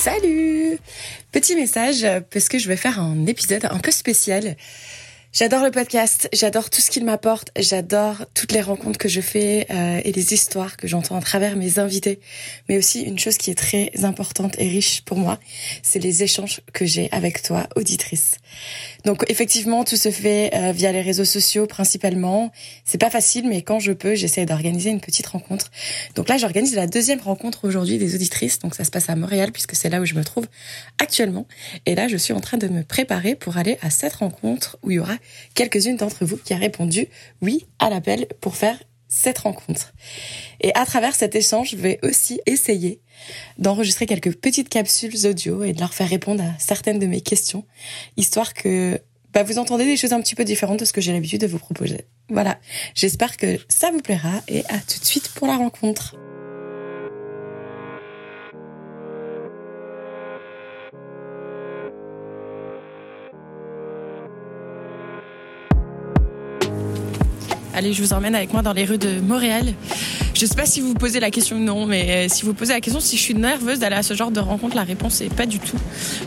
Salut Petit message parce que je vais faire un épisode un peu spécial J'adore le podcast, j'adore tout ce qu'il m'apporte, j'adore toutes les rencontres que je fais euh, et les histoires que j'entends à travers mes invités. Mais aussi une chose qui est très importante et riche pour moi, c'est les échanges que j'ai avec toi, auditrice. Donc effectivement, tout se fait euh, via les réseaux sociaux principalement. C'est pas facile, mais quand je peux, j'essaie d'organiser une petite rencontre. Donc là, j'organise la deuxième rencontre aujourd'hui des auditrices. Donc ça se passe à Montréal puisque c'est là où je me trouve actuellement. Et là, je suis en train de me préparer pour aller à cette rencontre où il y aura quelques-unes d'entre vous qui a répondu oui à l'appel pour faire cette rencontre. Et à travers cet échange, je vais aussi essayer d'enregistrer quelques petites capsules audio et de leur faire répondre à certaines de mes questions, histoire que bah, vous entendez des choses un petit peu différentes de ce que j'ai l'habitude de vous proposer. Voilà, j'espère que ça vous plaira et à tout de suite pour la rencontre. Allez, je vous emmène avec moi dans les rues de Montréal. Je sais pas si vous posez la question ou non, mais euh, si vous posez la question si je suis nerveuse d'aller à ce genre de rencontre, la réponse est pas du tout.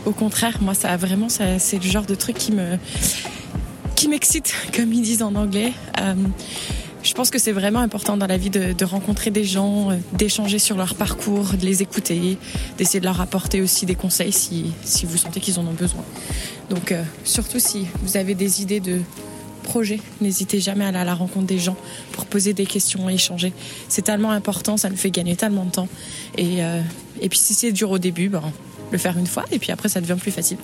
Au contraire, moi, ça vraiment, c'est le genre de truc qui me, qui m'excite, comme ils disent en anglais. Euh, je pense que c'est vraiment important dans la vie de, rencontrer des gens, euh, d'échanger sur leur parcours, de les écouter, d'essayer de leur apporter aussi des conseils si, si vous sentez qu'ils en ont besoin. Donc, surtout si vous avez des idées de projet. N'hésitez jamais à aller à la rencontre des gens pour poser des questions et échanger. C'est tellement important, ça nous fait gagner tellement de temps. Et, euh, et puis si c'est dur au début, ben, le faire une fois et puis après ça devient plus facile.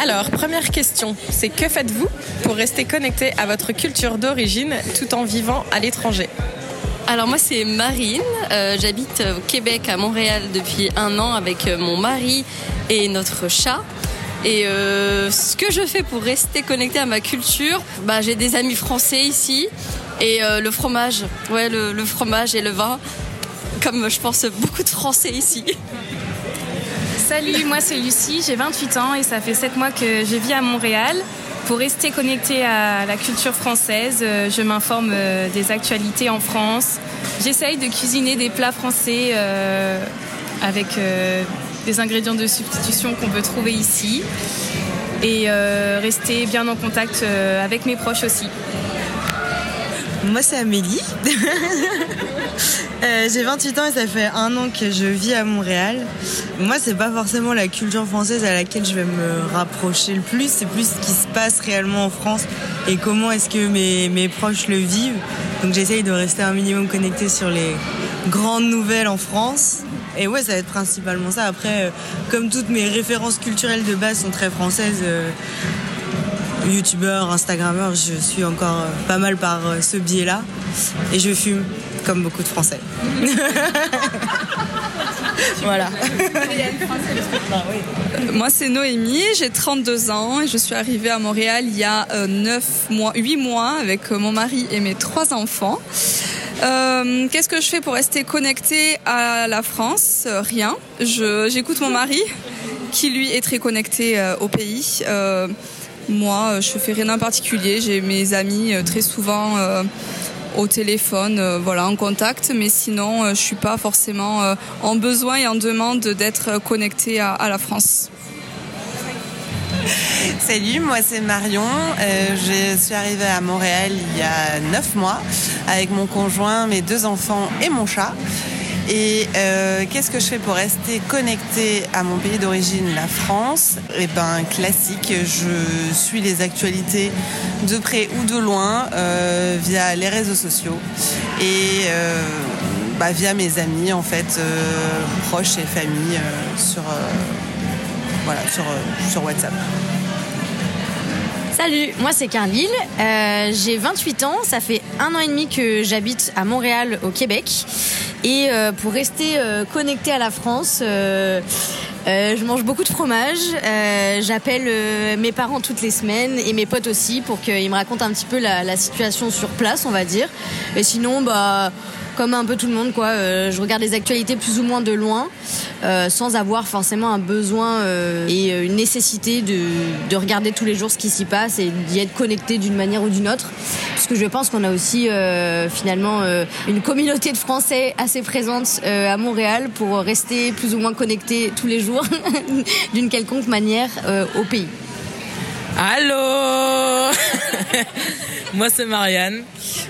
Alors, première question, c'est que faites-vous pour rester connecté à votre culture d'origine tout en vivant à l'étranger? Alors moi c'est Marine, Euh, j'habite au Québec à Montréal depuis un an avec euh, mon mari et notre chat. Et euh, ce que je fais pour rester connectée à ma culture, bah, j'ai des amis français ici et le fromage, ouais le, le fromage et le vin, comme je pense beaucoup de Français ici. Salut, moi c'est Lucie, j'ai 28 ans et ça fait 7 mois que je vis à Montréal. Pour rester connectée à la culture française, euh, je m'informe euh, des actualités en France. J'essaye de cuisiner des plats français euh, avec des ingrédients de substitution qu'on peut trouver ici et rester bien en contact avec mes proches aussi. Moi, c'est Amélie. Euh, J'ai 28 ans et ça fait un an que je vis à Montréal. Moi, c'est pas forcément la culture française à laquelle je vais me rapprocher le plus. C'est plus ce qui se passe réellement en France et comment est-ce que mes, proches le vivent. Donc, j'essaye de rester un minimum connecté sur les grandes nouvelles en France. Et ouais, ça va être principalement ça. Après, euh, comme toutes mes références culturelles de base sont très françaises, euh, youtubeur, instagrammeur, je suis encore euh, pas mal par ce biais-là. Et je fume, comme beaucoup de Français. voilà. Moi, c'est Noémie, j'ai 32 ans et je suis arrivée à Montréal il y a euh, 9 mois, 8 mois avec euh, mon mari et mes trois enfants. Euh, Qu'est-ce que je fais pour rester connectée à la France? Euh, Rien. J'écoute mon mari qui, lui, est très connecté euh, au pays. Euh, moi, euh, je fais rien en particulier. J'ai mes amis euh, très souvent euh, au téléphone, euh, voilà, en contact, mais sinon, euh, je suis pas forcément euh, en besoin et en demande d'être connectée à, à la France. Salut, moi c'est Marion. Euh, je suis arrivée à Montréal il y a 9 mois avec mon conjoint, mes deux enfants et mon chat. Et euh, qu'est-ce que je fais pour rester connectée à mon pays d'origine, la France? Eh ben classique, je suis les actualités de près ou de loin euh, via les réseaux sociaux et euh, bah, via mes amis en fait proches et familles sur voilà sur, sur WhatsApp. Salut, moi c'est Carlyle, euh, j'ai 28 ans, ça fait un an et demi que j'habite à Montréal au Québec. Et euh, pour rester euh, connecté à la France, je mange beaucoup de fromage, j'appelle mes parents toutes les semaines et mes potes aussi pour qu'ils me racontent un petit peu la, la, situation sur place on va dire. Et sinon bah comme un peu tout le monde, quoi. Euh, je regarde les actualités plus ou moins de loin, euh, sans avoir forcément un besoin euh, et une nécessité de, de, regarder tous les jours ce qui s'y passe et d'y être connecté d'une manière ou d'une autre. Parce que je pense qu'on a aussi finalement une communauté de Français assez présente à Montréal pour rester plus ou moins connecté tous les jours d'une quelconque manière au pays. Allô? Moi c'est Marianne,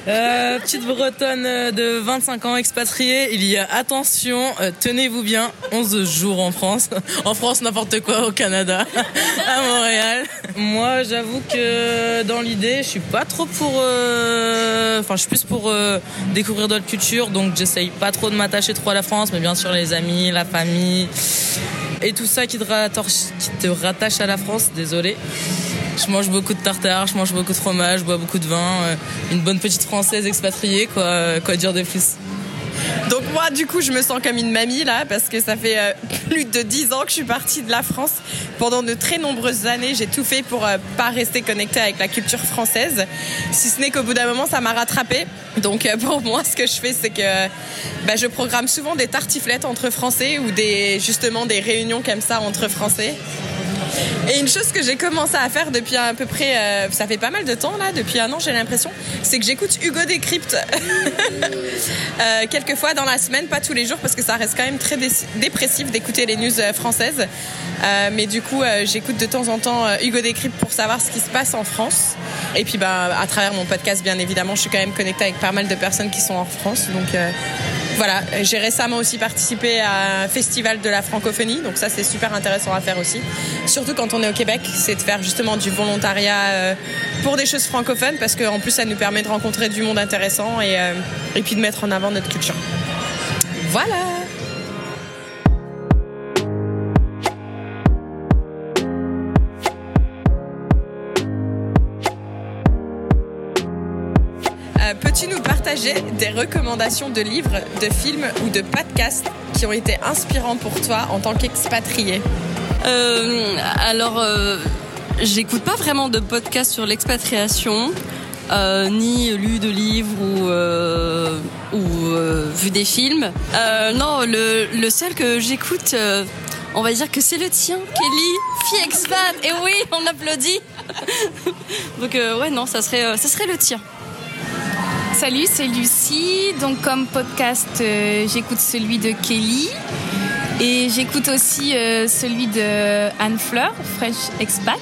euh, petite bretonne de 25 ans expatriée. Il y a attention, euh, tenez-vous bien, 11 jours en France. En France n'importe quoi au Canada, à Montréal. Moi j'avoue que dans l'idée je suis pas trop pour... Euh, enfin je suis plus pour euh, découvrir d'autres cultures donc j'essaye pas trop de m'attacher trop à la France mais bien sûr les amis, la famille et tout ça qui te qui te rattache à la France, désolé. Je mange beaucoup de tartare, je mange beaucoup de fromage, je bois beaucoup de vin. Euh, une bonne petite française expatriée, quoi, euh, quoi dire de plus. Donc moi, du coup, je me sens comme une mamie là, parce que ça fait euh, plus de dix ans que je suis partie de la France. Pendant de très nombreuses années, j'ai tout fait pour euh, pas rester connectée avec la culture française. Si ce n'est qu'au bout d'un moment, ça m'a rattrapée. Donc pour moi, ce que je fais, c'est que bah, je programme souvent des tartiflettes entre Français ou des justement des réunions comme ça entre Français. Et une chose que j'ai commencé à faire depuis à peu près, euh, ça fait pas mal de temps là, depuis un an j'ai l'impression, c'est que j'écoute Hugo Décrypte euh, quelques fois dans la semaine, pas tous les jours parce que ça reste quand même très dépressif d'écouter les news euh, françaises. Mais du coup, j'écoute de temps en temps Hugo Décrypte pour savoir ce qui se passe en France. Et puis bah, à travers mon podcast, bien évidemment, je suis quand même connectée avec pas mal de personnes qui sont en France. Donc voilà, j'ai récemment aussi participé à un festival de la francophonie, donc ça c'est super intéressant à faire aussi. Surtout quand on est au Québec, c'est de faire justement du volontariat euh, pour des choses francophones, parce qu'en plus ça nous permet de rencontrer du monde intéressant et, euh, et puis de mettre en avant notre culture. Voilà Peux-tu nous partager des recommandations de livres, de films ou de podcasts qui ont été inspirants pour toi en tant qu'expatrié euh, Alors, euh, j'écoute pas vraiment de podcasts sur l'expatriation. Euh, ni lu de livres ou, euh, euh, vu des films. Euh, non, le, le, seul que j'écoute, euh, on va dire que c'est le tien, Kelly, fille expat. Et oui, on applaudit. Donc ouais, non, ça serait, ça serait le tien. Salut, c'est Lucie. Donc comme podcast, euh, j'écoute celui de Kelly et j'écoute aussi euh, celui de Anne Fleur, Fresh Expat.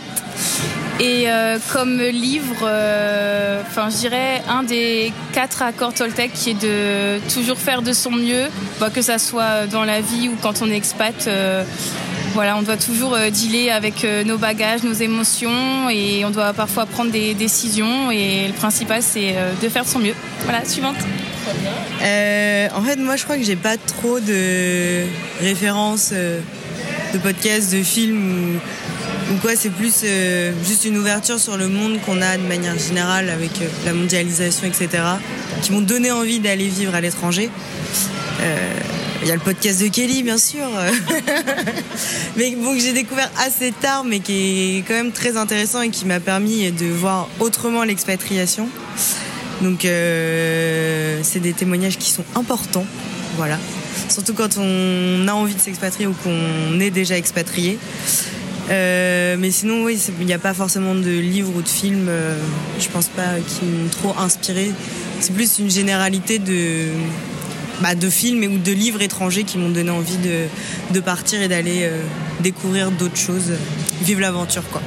Et euh, comme livre, enfin je dirais un des quatre accords Toltec qui est de toujours faire de son mieux, bah, que ça soit dans la vie ou quand on est expat. Voilà, on doit toujours euh, dealer avec euh, nos bagages, nos émotions et on doit parfois prendre des décisions et le principal c'est euh, de faire de son mieux. Voilà, suivante. En fait, moi je crois que j'ai pas trop de références de podcasts, de films ou, quoi. C'est plus juste une ouverture sur le monde qu'on a de manière générale avec la mondialisation, etc. qui m'ont donné envie d'aller vivre à l'étranger. Il y a le podcast de Kelly, bien sûr, mais bon, que j'ai découvert assez tard, mais qui est quand même très intéressant et qui m'a permis de voir autrement l'expatriation. Donc, euh, c'est des témoignages qui sont importants, voilà. Surtout quand on a envie de s'expatrier ou qu'on est déjà expatrié. Euh, mais sinon, oui, il n'y a pas forcément de livres ou de films, euh, je pense pas, qui m'ont trop inspiré. C'est plus une généralité de bah, de films ou de livres étrangers qui m'ont donné envie de, partir et d'aller euh, découvrir d'autres choses, vivre l'aventure quoi.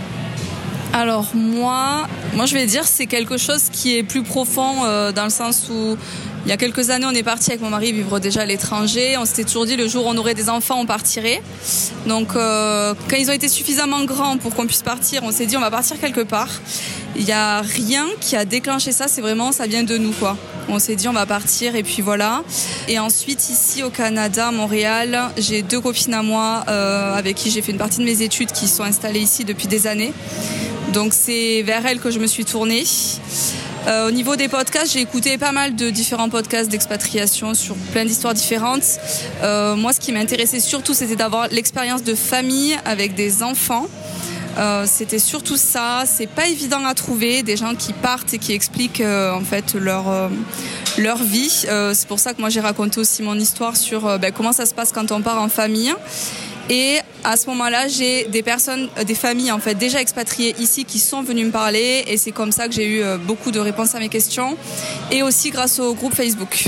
Alors moi, moi je vais dire c'est quelque chose qui est plus profond euh, dans le sens où il y a quelques années on est parti avec mon mari vivre déjà à l'étranger. On s'était toujours dit le jour où on aurait des enfants on partirait. Donc euh, quand ils ont été suffisamment grands pour qu'on puisse partir, on s'est dit on va partir quelque part. Il n'y a rien qui a déclenché ça, c'est vraiment ça vient de nous quoi. On s'est dit on va partir et puis voilà. Et ensuite ici au Canada, à Montréal, j'ai deux copines à moi euh, avec qui j'ai fait une partie de mes études qui sont installées ici depuis des années. Donc c'est vers elles que je me suis tournée. Euh, au niveau des podcasts, j'ai écouté pas mal de différents podcasts d'expatriation sur plein d'histoires différentes. Euh, moi, ce qui m'intéressait surtout, c'était d'avoir l'expérience de famille avec des enfants. Euh, c'était surtout ça. C'est pas évident à trouver des gens qui partent et qui expliquent euh, en fait leur euh, leur vie. c'est pour ça que moi j'ai raconté aussi mon histoire sur ben, comment ça se passe quand on part en famille. Et à ce moment-là, j'ai des personnes, des familles en fait déjà expatriées ici qui sont venues me parler et c'est comme ça que j'ai eu beaucoup de réponses à mes questions et aussi grâce au groupe Facebook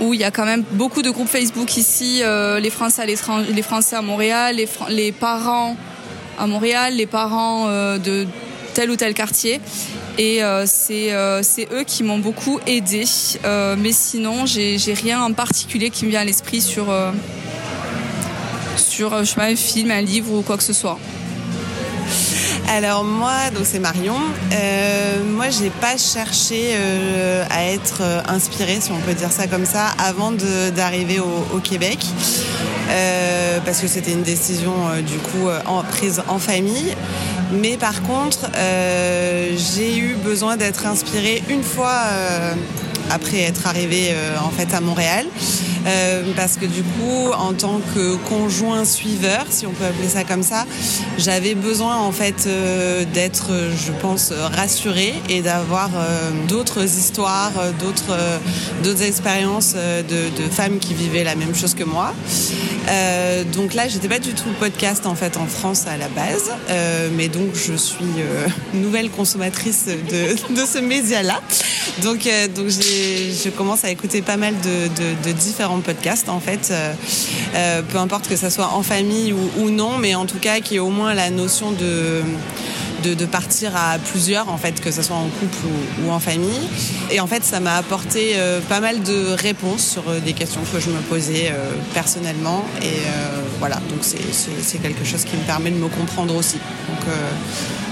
où il y a quand même beaucoup de groupes Facebook ici, les Français à les Français à Montréal, les parents à Montréal, les parents euh, de tel ou tel quartier. Et euh, c'est euh, c'est eux qui m'ont beaucoup aidé. mais sinon, j'ai rien en particulier qui me vient à l'esprit sur, sur pas, un film, un livre ou quoi que ce soit. Alors moi, donc c'est Marion. Euh, moi, j'ai pas cherché à être inspirée, si on peut dire ça comme ça, avant d'arriver au, Québec, euh, parce que c'était une décision du coup en, prise en famille. Mais par contre, j'ai eu besoin d'être inspirée une fois après être arrivée en fait à Montréal. Euh, parce que du coup, en tant que conjoint suiveur, si on peut appeler ça comme ça, j'avais besoin en fait euh, d'être, je pense, rassurée et d'avoir euh, d'autres histoires, d'autres d'autres expériences de, femmes qui vivaient la même chose que moi. donc là, j'étais pas du tout podcast en fait en France à la base, mais donc je suis nouvelle consommatrice de, ce média-là. Donc, donc je commence à écouter pas mal de, de, de différents podcast en fait, euh, euh, peu importe que ça soit en famille ou, non, mais en tout cas qui ait au moins la notion de de, partir à plusieurs, en fait, que ce soit en couple ou, en famille. Et en fait, ça m'a apporté euh, pas mal de réponses sur des questions que je me posais personnellement. Et voilà, donc c'est quelque chose qui me permet de me comprendre aussi. Donc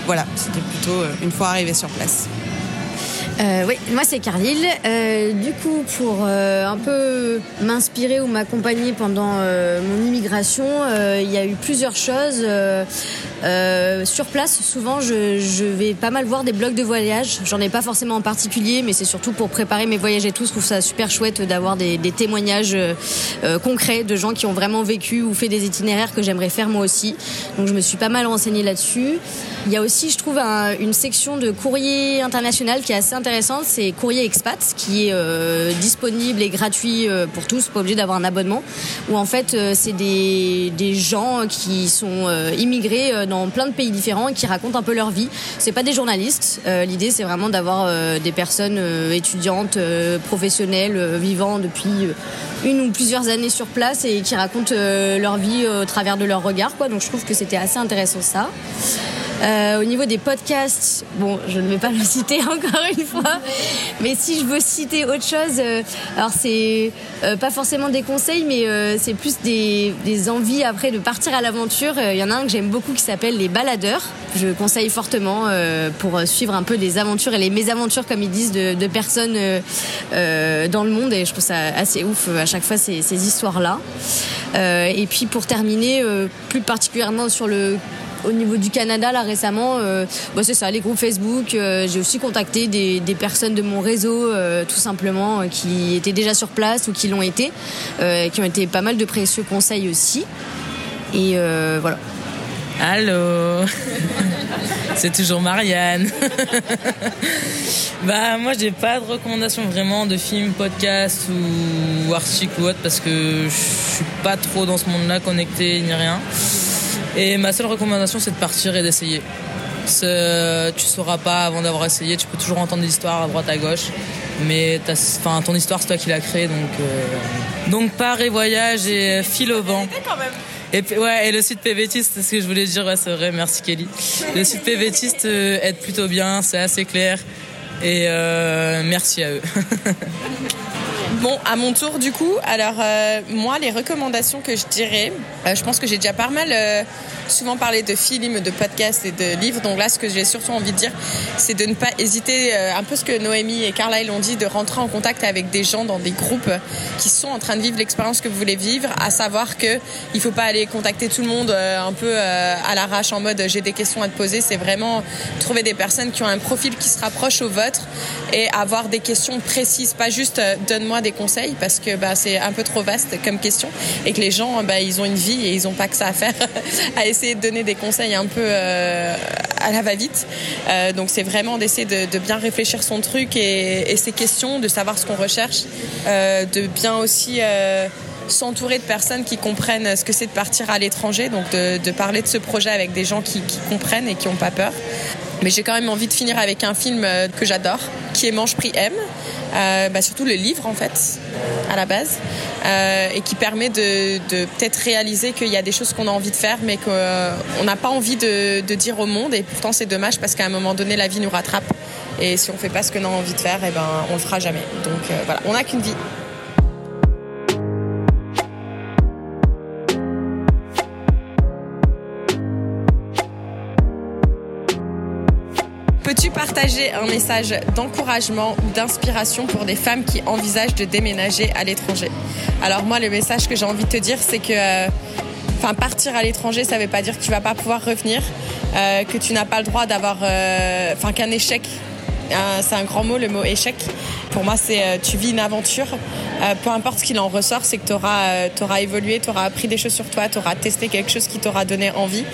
voilà, c'était plutôt une fois arrivé sur place. Euh, oui, moi c'est Carlyle. Euh, du coup, pour euh, un peu m'inspirer ou m'accompagner pendant mon immigration, il y a eu plusieurs choses. sur place, souvent, je, vais pas mal voir des blogs de voyage. J'en ai pas forcément en particulier, mais c'est surtout pour préparer mes voyages et tout. Je trouve ça super chouette d'avoir des, témoignages concrets de gens qui ont vraiment vécu ou fait des itinéraires que j'aimerais faire moi aussi. Donc, je me suis pas mal renseignée là-dessus. Il y a aussi, je trouve, un, une section de courrier international qui est assez intéressante, c'est Courrier Expat, qui est euh, disponible et gratuit euh, pour tous, pas obligé d'avoir un abonnement. Où en fait, euh, c'est des, gens qui sont immigrés dans plein de pays différents et qui racontent un peu leur vie. C'est pas des journalistes. L'idée, c'est vraiment d'avoir des personnes étudiantes, professionnelles, vivant depuis une ou plusieurs années sur place et qui racontent leur vie au travers de leur regard. Donc je trouve que c'était assez intéressant ça. Euh, au niveau des podcasts, bon, je ne vais pas le citer encore une fois, mais si je veux citer autre chose, euh, alors c'est euh, pas forcément des conseils, mais c'est plus des, envies après de partir à l'aventure. Il y en a un que j'aime beaucoup qui s'appelle Les Baladeurs. Je conseille fortement pour suivre un peu les aventures et les mésaventures, comme ils disent, de, personnes dans le monde. Et je trouve ça assez ouf à chaque fois ces histoires-là. et puis pour terminer, plus particulièrement sur le au niveau du Canada, là récemment, euh, bah, c'est ça, les groupes Facebook. Euh, j'ai aussi contacté des, des, personnes de mon réseau, euh, tout simplement, qui étaient déjà sur place ou qui l'ont été, qui ont été pas mal de précieux conseils aussi. Et voilà. Allô C'est toujours Marianne. bah moi j'ai pas de recommandation vraiment de films, podcasts ou articles ou autre parce que je suis pas trop dans ce monde-là connecté ni rien. Et ma seule recommandation, c'est de partir et d'essayer. Tu sauras pas avant d'avoir essayé. Tu peux toujours entendre des histoires à droite, à gauche. Mais enfin, ton histoire, c'est toi qui l'as créée. Donc, euh, donc pars et voyage et file au vent. Et ouais, et le sud PVTiste, c'est ce que je voulais dire, ouais, c'est vrai, merci Kelly. Le sud PVTiste euh, aide plutôt bien, c'est assez clair. Et euh, merci à eux. Bon, à mon tour du coup, alors euh, moi les recommandations que je dirais, euh, je pense que j'ai déjà pas mal euh, souvent parlé de films, de podcasts et de livres, donc là ce que j'ai surtout envie de dire, c'est de ne pas hésiter, un peu ce que Noémie et Carlyle ont dit, de rentrer en contact avec des gens dans des groupes qui sont en train de vivre l'expérience que vous voulez vivre, à savoir que il faut pas aller contacter tout le monde un peu à l'arrache en mode j'ai des questions à te poser, c'est vraiment trouver des personnes qui ont un profil qui se rapproche au vôtre et avoir des questions précises, pas juste donne-moi des conseils parce que bah, c'est un peu trop vaste comme question et que les gens bah, ils ont une vie et ils n'ont pas que ça à faire à essayer de donner des conseils un peu euh, à la va-vite. Euh, donc c'est vraiment d'essayer de, bien réfléchir son truc et, ses questions, de savoir ce qu'on recherche, euh, de bien aussi s'entourer de personnes qui comprennent ce que c'est de partir à l'étranger, donc de, parler de ce projet avec des gens qui, comprennent et qui n'ont pas peur. Mais j'ai quand même envie de finir avec un film que j'adore, qui est Mange Prix M, euh, bah surtout le livre en fait, à la base, euh, et qui permet de, peut-être réaliser qu'il y a des choses qu'on a envie de faire, mais qu'on n'a pas envie de, de, dire au monde. Et pourtant c'est dommage parce qu'à un moment donné la vie nous rattrape. Et si on fait pas ce qu'on a envie de faire, et eh ben on le fera jamais. Donc euh, voilà, on n'a qu'une vie. Partager un message d'encouragement ou d'inspiration pour des femmes qui envisagent de déménager à l'étranger. Alors moi, le message que j'ai envie de te dire, c'est que euh, partir à l'étranger, ça ne veut pas dire que tu vas pas pouvoir revenir, euh, que tu n'as pas le droit d'avoir, euh, enfin qu'un échec, c'est un grand mot, le mot échec. Pour moi, c'est tu vis une aventure. Euh, peu importe ce qu'il en ressort, c'est que tu auras, euh, évolué, tu auras appris des choses sur toi, tu auras testé quelque chose qui t'aura donné envie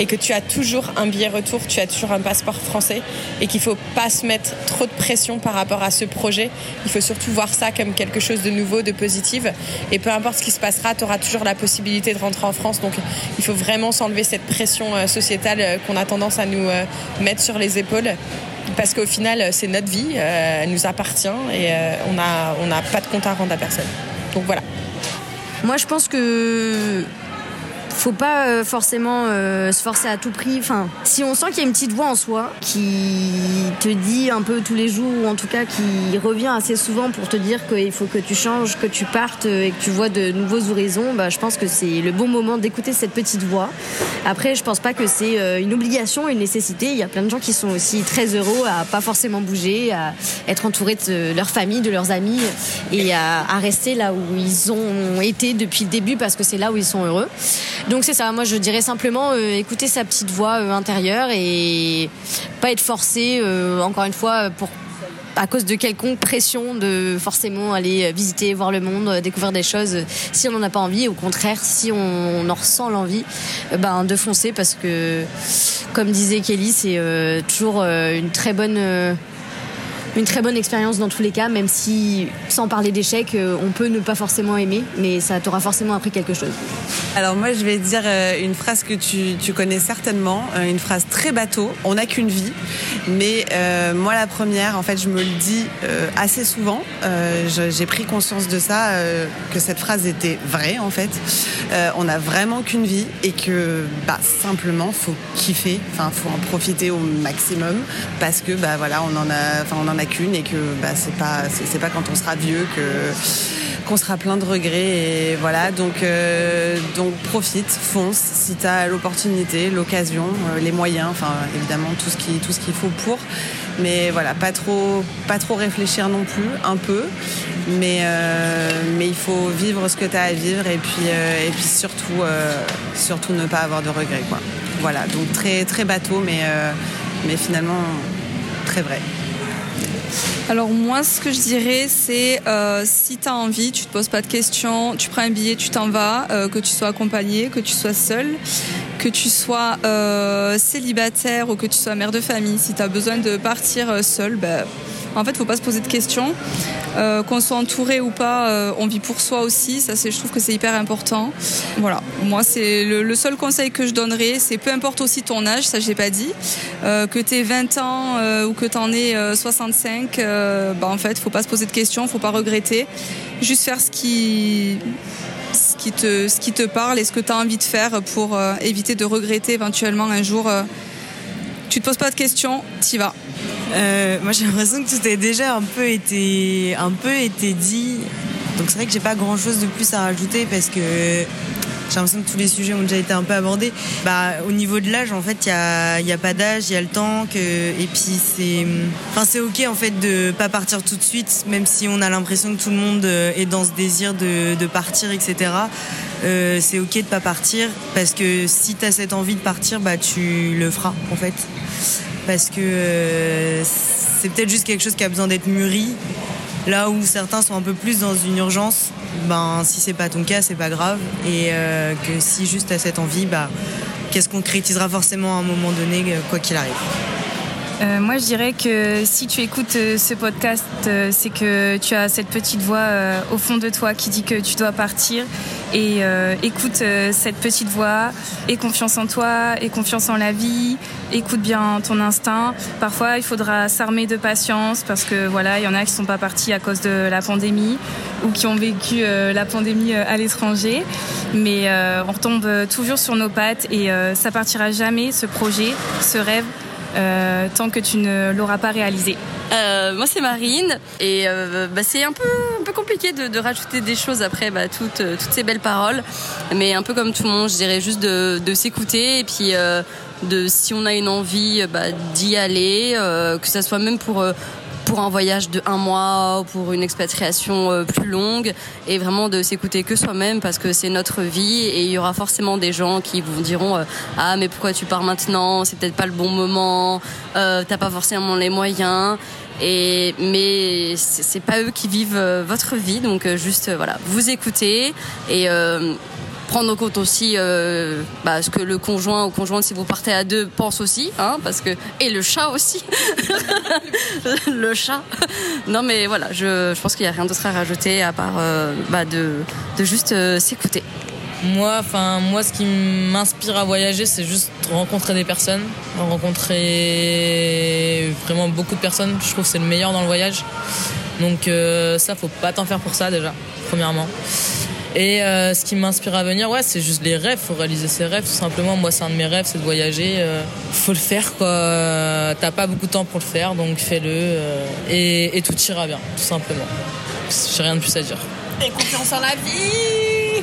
et que tu as toujours un billet retour, tu as toujours un passeport français et qu'il faut pas se mettre trop de pression par rapport à ce projet. Il faut surtout voir ça comme quelque chose de nouveau, de positif et peu importe ce qui se passera, tu auras toujours la possibilité de rentrer en France. Donc il faut vraiment s'enlever cette pression euh, sociétale qu'on a tendance à nous mettre sur les épaules parce qu'au final, c'est notre vie, euh, elle nous appartient et euh, on n'a on a pas de compte à rendre à personne. Donc voilà. Moi, je pense que faut pas euh, forcément euh, se forcer à tout prix. Enfin, si on sent qu'il y a une petite voix en soi qui te dit un peu tous les jours, ou en tout cas qui revient assez souvent pour te dire qu'il faut que tu changes, que tu partes et que tu vois de nouveaux horizons, bah, je pense que c'est le bon moment d'écouter cette petite voix. Après, je pense pas que c'est euh, une obligation, une nécessité. Il y a plein de gens qui sont aussi très heureux à pas forcément bouger, à être entourés de leur famille, de leurs amis et à rester là où ils ont été depuis le début parce que c'est là où ils sont heureux. Donc c'est ça, moi je dirais simplement euh, écouter sa petite voix euh, intérieure et pas être forcé, euh, encore une fois, à cause de quelconque pression de forcément aller visiter, voir le monde, découvrir des choses si on n'en a pas envie. Au contraire, si on, en ressent l'envie, ben de foncer parce que, comme disait Kelly, c'est toujours une très bonne une très bonne expérience dans tous les cas, même si, sans parler d'échec, on peut ne pas forcément aimer, mais ça t'aura forcément appris quelque chose. Alors moi, je vais dire euh, une phrase que tu, connais certainement, euh, une phrase très bateau. On n'a qu'une vie, mais euh, moi la première, en fait, je me le dis euh, assez souvent. Euh, J'ai pris conscience de ça, que cette phrase était vraie en fait. on n'a vraiment qu'une vie et que bah, simplement faut kiffer, enfin faut en profiter au maximum parce que bah voilà, on en a, enfin on en a et que bah, c'est pas c'est pas quand on sera vieux que qu'on sera plein de regrets et voilà. Donc euh, donc profite fonce. Si tu as l'opportunité l'occasion euh, les moyens enfin évidemment tout ce qui tout ce qu'il faut pour. Mais voilà pas trop pas trop réfléchir non plus un peu. Mais euh, mais il faut vivre ce que tu as à vivre et puis et puis surtout surtout ne pas avoir de regrets quoi. Voilà donc très très bateau mais mais finalement très vrai alors moi, ce que je dirais, c'est euh, si tu as envie, tu te poses pas de questions, tu prends un billet, tu t'en vas, euh, que tu sois accompagné, que tu sois seul, que tu sois euh, célibataire ou que tu sois mère de famille. Si tu as besoin de partir seul, ben, en fait, faut pas se poser de questions. Euh, qu'on soit entouré ou pas, euh, on vit pour soi aussi. Ça, c'est, je trouve que c'est hyper important. Voilà. Moi, c'est le, seul conseil que je donnerais, c'est peu importe aussi ton âge, ça j'ai pas dit, euh, que tu aies 20 ans ou que tu en aies 65, bah en fait, faut pas se poser de questions, faut pas regretter, juste faire ce qui ce qui te, ce qui te parle et ce que tu as envie de faire pour éviter de regretter éventuellement un jour. Tu te poses pas de questions, t'y vas. Euh, moi j'ai l'impression que tout a déjà un peu été, un peu été dit. Donc c'est vrai que j'ai pas grand chose de plus à rajouter parce que j'ai l'impression que tous les sujets ont déjà été un peu abordés. Bah, au niveau de l'âge, en fait, il n'y a, a pas d'âge, il y a le temps. Que, et puis, c'est enfin, c'est OK, en fait, de pas partir tout de suite, même si on a l'impression que tout le monde euh, est dans ce désir de partir, etc. Euh, c'est OK de pas partir parce que si tu as cette envie de partir, bah, tu le feras, en fait. Parce que euh, c'est peut-être juste quelque chose qui a besoin d'être mûri. Là où certains sont un peu plus dans une urgence, ben si c'est pas ton cas, c'est pas grave. Et euh, que si juste as cette envie, bah, qu'elle se concrétisera forcément à un moment donné, quoi qu'il arrive. Euh, moi, je dirais que si tu écoutes euh, ce podcast, euh, c'est que tu as cette petite voix au fond de toi qui dit que tu dois partir. Et écoute cette petite voix, aie confiance en toi, aie confiance en la vie, écoute bien ton instinct. Parfois, il faudra s'armer de patience parce que voilà, il y en a qui sont pas partis à cause de la pandémie ou qui ont vécu la pandémie à l'étranger. Mais on retombe toujours sur nos pattes et euh, ça partira jamais ce projet, ce rêve euh, tant que tu ne l'auras pas réalisé. Euh, moi c'est Marine et euh, bah, c'est un peu un peu compliqué de, rajouter des choses après bah, toutes toutes ces belles paroles mais un peu comme tout le monde je dirais juste de, s'écouter et puis de si on a une envie bah, d'y aller que ça soit même pour pour un voyage de un mois ou pour une expatriation euh, plus longue et vraiment de s'écouter que soi-même parce que c'est notre vie et il y aura forcément des gens qui vous diront euh, ah mais pourquoi tu pars maintenant? C'est peut-être pas le bon moment euh, t'as pas forcément les moyens et mais c'est pas eux qui vivent votre vie donc juste voilà vous écoutez et prendre en compte aussi euh, bah, ce que le conjoint ou conjointe si vous partez à deux pense aussi hein, parce que et le chat aussi le chat non mais voilà je, je pense qu'il y a rien d'autre à rajouter à part euh, bah, de, de juste euh, s'écouter Moi, enfin, moi, ce qui m'inspire à voyager, c'est juste rencontrer des personnes, rencontrer vraiment beaucoup de personnes. Je trouve que c'est le meilleur dans le voyage. Donc euh, ça, faut pas t'en faire pour ça déjà, premièrement. Et euh, ce qui m'inspire à venir, ouais, c'est juste les rêves. Faut réaliser ses rêves, tout simplement. Moi, c'est un de mes rêves, c'est de voyager. Euh, faut le faire, quoi. T'as pas beaucoup de temps pour le faire, donc fais-le euh, et, et tout ira bien, tout simplement. J'ai rien de plus à dire. Et confiance en la vie